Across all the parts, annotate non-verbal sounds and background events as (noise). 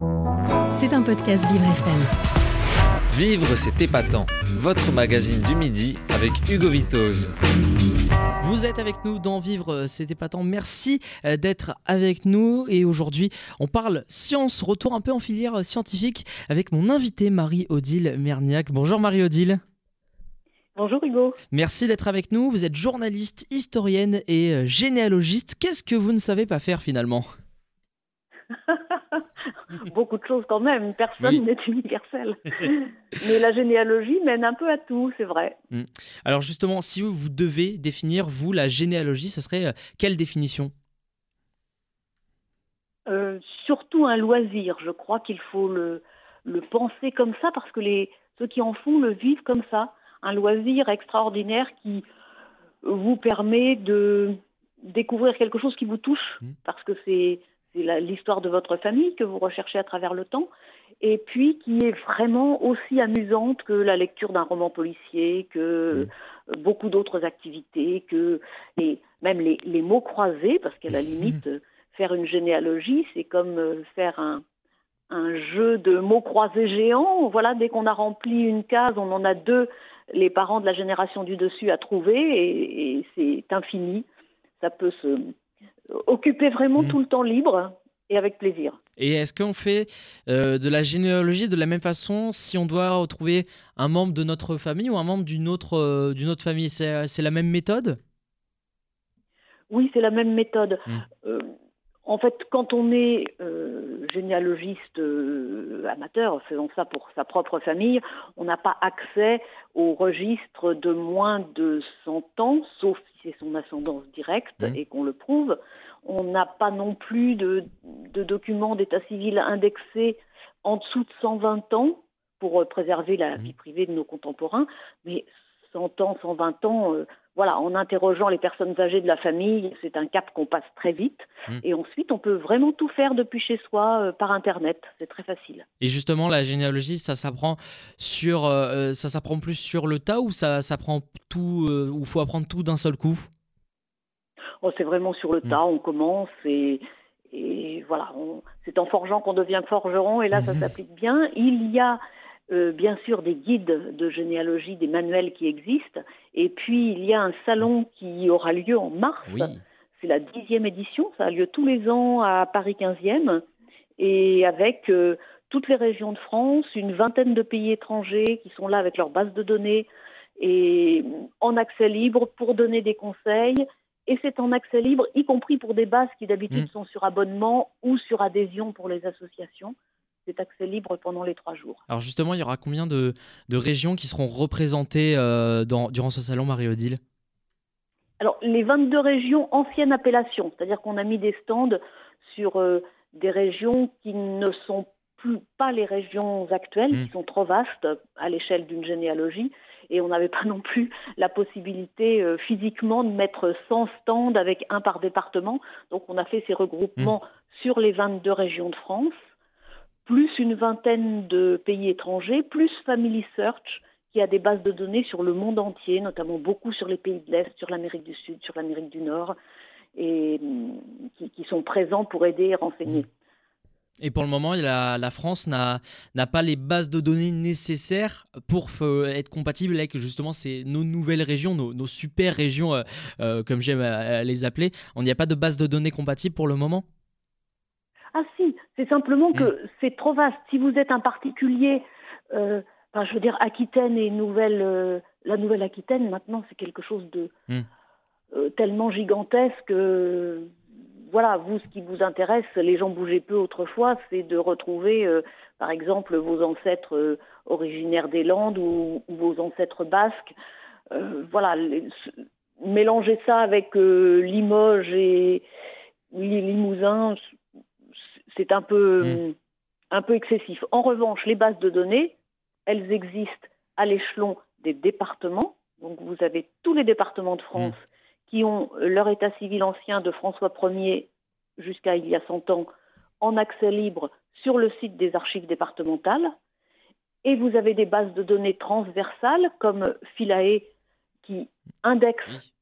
C'est un podcast Vivre FM. Vivre, c'est épatant. Votre magazine du midi avec Hugo Vitoz. Vous êtes avec nous dans Vivre, c'est épatant. Merci euh, d'être avec nous. Et aujourd'hui, on parle science, retour un peu en filière scientifique avec mon invité Marie-Odile Merniac. Bonjour Marie-Odile. Bonjour Hugo. Merci d'être avec nous. Vous êtes journaliste, historienne et euh, généalogiste. Qu'est-ce que vous ne savez pas faire finalement? (laughs) (laughs) Beaucoup de choses quand même. Personne n'est universel. (laughs) Mais la généalogie mène un peu à tout, c'est vrai. Hmm. Alors justement, si vous devez définir, vous, la généalogie, ce serait euh, quelle définition? Euh, Surtout un loisir. Je crois qu'il faut le, le penser comme ça parce que les, ceux qui en font le vivent comme ça. Un loisir extraordinaire qui vous permet de découvrir quelque chose qui vous touche hmm. parce que c'est c'est l'histoire de votre famille que vous recherchez à travers le temps, et puis qui est vraiment aussi amusante que la lecture d'un roman policier, que beaucoup d'autres activités, que et même les, les mots croisés, parce qu'à la (laughs) limite, faire une généalogie, c'est comme euh, faire un, un jeu de mots croisés géants. Voilà, dès qu'on a rempli une case, on en a deux, les parents de la génération du dessus à trouver, et, et c'est infini. Ça peut se occuper vraiment mm. tout le temps libre et avec plaisir. Et est-ce qu'on fait euh, de la généalogie de la même façon si on doit retrouver un membre de notre famille ou un membre d'une autre, euh, d'une autre famille? C'est la même méthode? Oui, c'est la même méthode. Mm. Euh, en fait, quand on est généalogiste amateur, faisant ça pour sa propre famille, on n'a pas accès au registre de moins de 100 ans, sauf c'est son ascendance directe mmh. et qu'on le prouve. On n'a pas non plus de, documents d'état civil indexés en dessous de 120 ans pour euh, préserver la mmh. vie privée de nos contemporains, mais 100 ans, 120 ans, euh, voilà, en interrogeant les personnes âgées de la famille, c'est un cap qu'on passe très vite. Mmh. Et ensuite, on peut vraiment tout faire depuis chez soi euh, par Internet. C'est très facile. Et justement, la généalogie, ça s'apprend sur, euh, ça s'apprend plus sur le tas ou ça s'apprend tout, ou faut apprendre tout d'un seul coup? Oh, C'est vraiment sur le mmh. tas. On commence et et voilà, c'est en forgeant qu'on devient forgeron, et là, ça mmh. s'applique bien. Il y a euh, bien sûr des guides de généalogie, des manuels qui existent. Et puis il y a un salon qui aura lieu en mars. C'est la dixième édition. Ça a lieu tous les ans à Paris 15e. Et avec euh, toutes les régions de France, une vingtaine de pays étrangers qui sont là avec leur base de données et en accès libre pour donner des conseils. Et c'est en accès libre, y compris pour des bases qui d'habitude mmh. sont sur abonnement ou sur adhésion pour les associations c'est accès libre pendant les trois jours. Alors justement, il y aura combien de, régions qui seront représentées euh, dans, durant ce salon, Marie-Odile? Alors, les 22 régions anciennes appellations, c'est-à-dire qu'on a mis des stands sur euh, des régions qui ne sont plus pas les régions actuelles, mmh. qui sont trop vastes à l'échelle d'une généalogie, et on n'avait (laughs) pas non plus la possibilité euh, physiquement de mettre 100 stands avec un par département. Donc on a fait ces regroupements mmh. sur les 22 régions de France plus une vingtaine de pays étrangers, plus Family Search, qui a des bases de données sur le monde entier, notamment beaucoup sur les pays de l'Est, sur l'Amérique du Sud, sur l'Amérique du Nord, et mm, qui, sont présents pour aider et renseigner. Et pour le moment, la, la France n'a pas les bases de données nécessaires pour euh, être compatible avec justement ces, nos nouvelles régions, nos, super régions, euh, euh, comme j'aime les appeler. On n'y a pas de base de données compatible pour le moment? Ah si, c'est simplement que mm. c'est trop vaste. Si vous êtes un particulier, euh, je veux dire, Aquitaine et Nouvelle, euh, la Nouvelle-Aquitaine, maintenant, c'est quelque chose de mm. euh, tellement gigantesque. Que, voilà, vous, ce qui vous intéresse, les gens bougeaient peu autrefois, c'est de retrouver, par exemple, vos ancêtres originaires des Landes ou, vos ancêtres basques. voilà, mélanger ça avec Limoges et Limousin, c'est un peu, mm. un peu excessif. En revanche, les bases de données, elles existent à l'échelon des départements. Donc vous avez tous les départements de France mm. qui ont leur état civil ancien de François Ier jusqu'à il y a 100 ans en accès libre sur le site des archives départementales. Et vous avez des bases de données transversales comme Philae qui indexe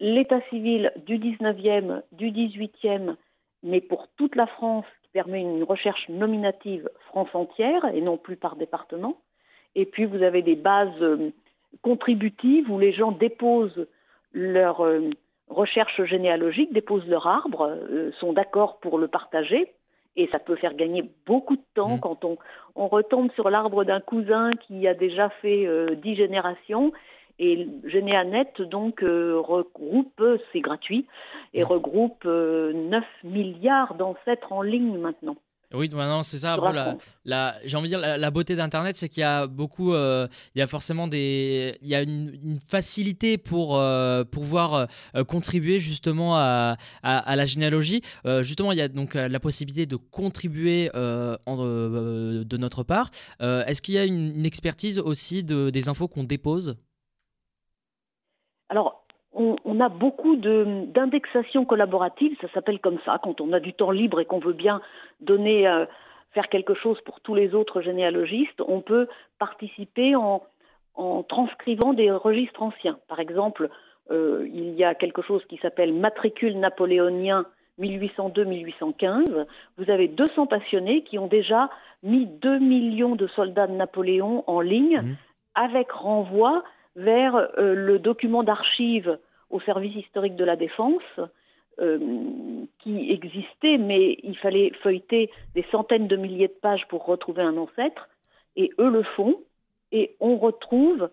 l'état civil du 19e, du 18e, mais pour toute la France, permet une recherche nominative France entière et non plus par département. Et puis vous avez des bases euh, contributives où les gens déposent leur euh, recherche généalogique, déposent leur arbre, euh, sont d'accord pour le partager. Et ça peut faire gagner beaucoup de temps mmh. quand on, on, retombe sur l'arbre d'un cousin qui a déjà fait dix générations et Généanet donc euh, regroupe, c'est gratuit, et regroupe 9 euh, milliards d'ancêtres en ligne maintenant. Oui, maintenant c'est ça. la, j'ai envie de dire, la, beauté d'Internet, c'est qu'il y a beaucoup, euh, il y a forcément des, il y a une, facilité pour pouvoir contribuer justement à, à, la généalogie. justement, il y a donc la possibilité de contribuer en, de notre part. Est-ce qu'il y a une, une expertise aussi de, des infos qu'on dépose? Alors, on, a beaucoup d'indexation collaborative, ça s'appelle comme ça, quand on a du temps libre et qu'on veut bien donner, euh, faire quelque chose pour tous les autres généalogistes, on peut participer en, transcrivant des registres anciens. Par exemple, euh, il y a quelque chose qui s'appelle matricule napoléonien 1802-1815. Vous avez 200 passionnés qui ont déjà mis 2 millions de soldats de Napoléon en ligne mmh. avec renvoi vers euh, le document d'archives au service historique de la défense euh, qui existait, mais il fallait feuilleter des centaines de milliers de pages pour retrouver un ancêtre, et eux le font, et on retrouve,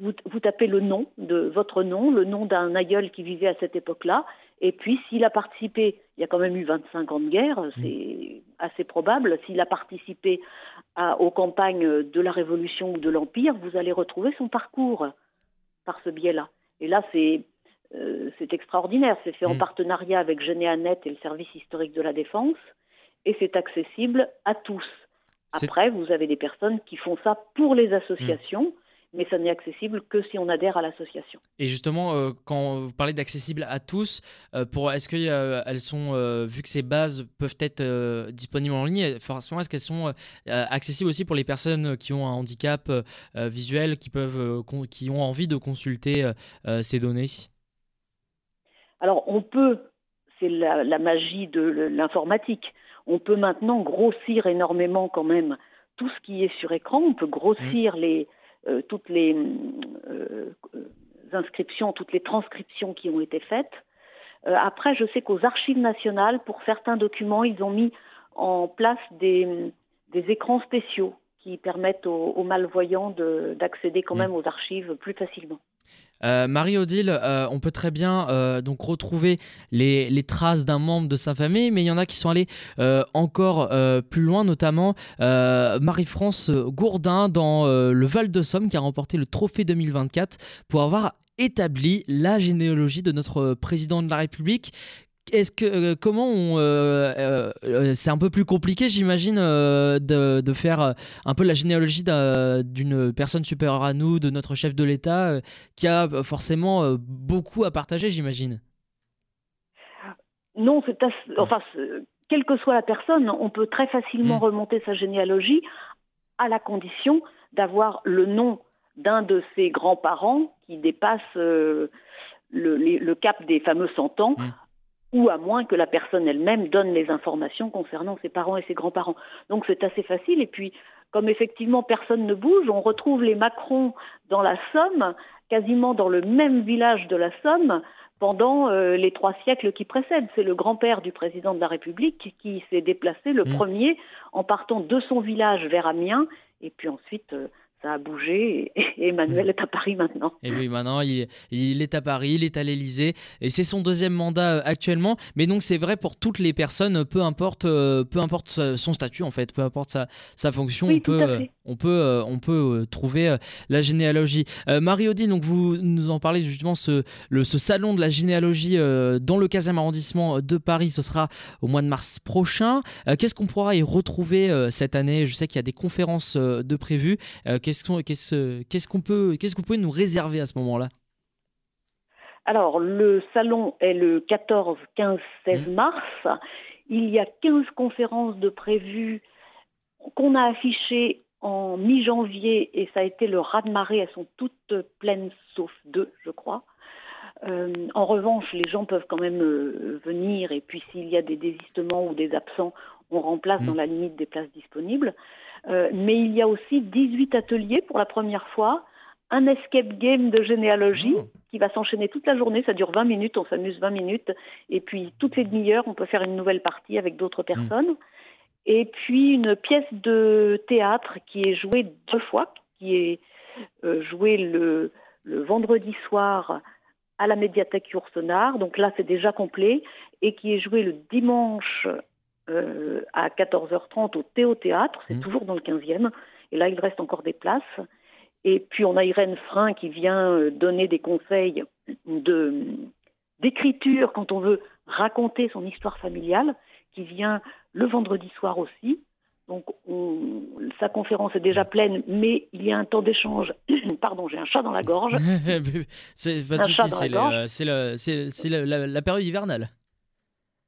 vous, vous tapez le nom de votre nom, le nom d'un aïeul qui vivait à cette époque-là, et puis s'il a participé, il y a quand même eu 25 ans de guerre, c'est assez probable, s'il a participé aux campagnes de la Révolution ou de l'Empire, vous allez retrouver son parcours par ce biais-là. Et là, c'est euh, extraordinaire. C'est fait en mmh. partenariat avec Généanet et le service historique de la défense, et c'est accessible à tous. Après, vous avez des personnes qui font ça pour les associations mais ça n'est accessible que si on adhère à l'association. Et justement, euh, quand vous parlez d'accessible à tous, euh, pour est-ce qu'elles euh, sont, vu que ces bases peuvent être disponibles en ligne, forcément, est-ce qu'elles sont accessibles aussi pour les personnes qui ont un handicap visuel, qui peuvent, qui ont envie de consulter ces données? Alors, on peut, c'est la, la magie de mmh. On peut maintenant grossir énormément quand même tout ce qui est sur écran. On peut grossir mmh. les euh, toutes les euh, inscriptions, toutes les transcriptions qui ont été faites. Euh, après, je sais qu'aux archives nationales, pour certains documents, ils ont mis en place des, des écrans spéciaux qui permettent aux, malvoyants d'accéder quand mmh. même aux archives plus facilement. Euh, Marie-Odile, euh, on peut très bien euh, donc retrouver les, traces d'un membre de sa famille, mais il y en a qui sont allés encore plus loin, notamment Marie-France Gourdin dans le Val de Somme qui a remporté le trophée 2024 pour avoir établi la généalogie de notre président de la République est-ce que euh, comment on euh, euh, c'est un peu plus compliqué j'imagine de, faire un peu la généalogie d'une personne supérieure à nous de notre chef de l'État qui a forcément beaucoup à partager j'imagine? Non c'est enfin quelle que soit la personne on peut très facilement mmh. remonter sa généalogie à la condition d'avoir le nom d'un de ses grands-parents qui dépasse le, cap des fameux 100 ans. Mmh ou à moins que la personne elle-même donne les informations concernant ses parents et ses grands-parents. Donc c'est assez facile. Et puis, comme effectivement personne ne bouge, on retrouve les Macron dans la Somme, quasiment dans le même village de la Somme, pendant euh, les trois siècles qui précèdent. C'est le grand-père du président de la République qui s'est déplacé le mmh. premier en partant de son village vers Amiens, et puis ensuite euh, ça a bougé et, Emmanuel est à Paris maintenant. Et oui, maintenant il, il est à Paris, il est à l'Elysée et c'est son deuxième mandat euh, actuellement. Mais donc c'est vrai pour toutes les personnes, peu importe, euh, peu importe son statut en fait, peu importe sa, sa fonction, on, peut, euh, on peut, on peut trouver la généalogie. Marie-Odile, donc vous nous en parlez justement ce, le, ce salon de la généalogie dans le 15e arrondissement de Paris, ce sera au mois de mars prochain. Qu'est-ce qu'on pourra y retrouver cette année? Je sais qu'il y a des conférences de prévues. Qu'est-ce qu'on peut, qu'est-ce que vous pouvez nous réserver à ce moment-là? Alors, le salon est le 14, 15, 16 mars. Il y a 15 conférences de prévues qu'on a affichées en mi-janvier et ça a été le raz-de-marée. Elles sont toutes pleines sauf deux, je crois. en revanche, les gens peuvent quand même venir et puis s'il y a des désistements ou des absents, on remplace mmh. dans la limite des places disponibles. mais il y a aussi 18 ateliers pour la première fois un escape game de généalogie oh. qui va s'enchaîner toute la journée. Ça dure 20 minutes, on s'amuse 20 minutes. Et puis, toutes les demi-heures, on peut faire une nouvelle partie avec d'autres mm. personnes. Et puis, une pièce de théâtre qui est jouée deux fois, qui est euh, jouée le, vendredi soir à la médiathèque Yourcenar. Donc là, c'est déjà complet. Et qui est jouée le dimanche euh, à 14h30 au Théo Théâtre. C'est mm. toujours dans le 15e. Et là, il reste encore des places. Et puis on a Irène Frein qui vient euh, donner des conseils de, d'écriture quand on veut raconter son histoire familiale, qui vient le vendredi soir aussi. Donc sa conférence est déjà pleine, mais il y a un temps d'échange. (coughs) Pardon, j'ai un chat dans la gorge. (laughs) c'est la la, la, période hivernale.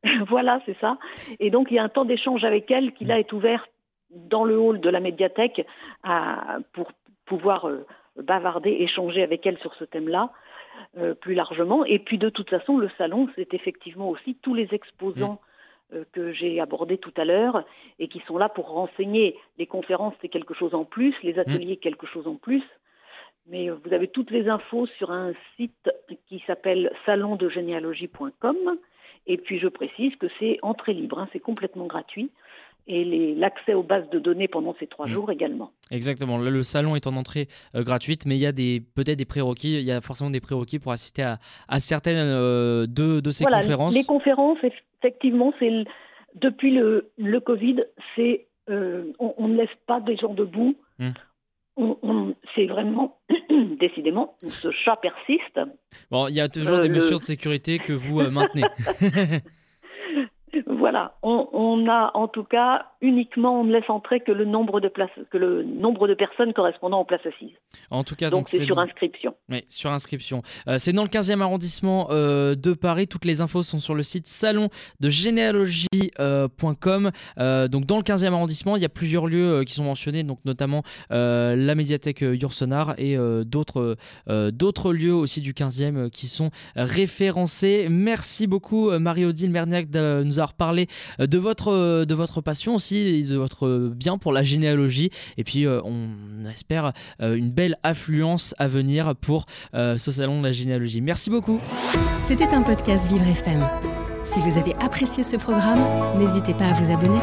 (laughs) voilà, c'est ça. Et donc il y a un temps d'échange avec elle qui là est ouvert dans le hall de la médiathèque à, pour pouvoir euh, bavarder, échanger avec elle sur ce thème-là euh, plus largement. Et puis de toute façon, le salon, c'est effectivement aussi tous les exposants mmh. euh, que j'ai abordés tout à l'heure et qui sont là pour renseigner. Les conférences, c'est quelque chose en plus, les mmh. ateliers, quelque chose en plus. Mais vous avez toutes les infos sur un site qui s'appelle salondegénéalogie.com. Et puis je précise que c'est entrée libre, hein, c'est complètement gratuit et l'accès aux bases de données pendant ces trois mm. jours également. Exactement. Le, salon est en entrée euh, gratuite, mais il y a peut-être des prérequis. Il y a forcément des prérequis pour assister à, certaines euh, de, ces conférences. Les conférences, effectivement, c'est depuis le, le Covid, c'est euh, on, ne laisse pas des gens debout. Mm. C'est vraiment, (clears throat) décidément, ce chat persiste. Bon, il y a toujours des mesures de sécurité que vous maintenez. (laughs) Voilà, on, a en tout cas uniquement, on ne laisse entrer que le nombre de places, que le nombre de personnes correspondant aux places assises. En tout cas, donc c'est sur inscription. Oui, sur inscription. Euh, c'est dans le 15e arrondissement euh, de Paris. Toutes les infos sont sur le site salon de généalogie.com. Euh, donc dans le 15e arrondissement, il y a plusieurs lieux qui sont mentionnés, donc notamment la médiathèque Yourcenar et d'autres d'autres lieux aussi du 15e qui sont référencés. Merci beaucoup Marie-Odile Merniac de nous avoir parlé de votre de votre passion aussi, de votre bien pour la généalogie. Et puis on espère une belle affluence à venir pour euh, ce salon de la généalogie. Merci beaucoup. C'était un podcast Vivre FM. Si vous avez apprécié ce programme, n'hésitez pas à vous abonner.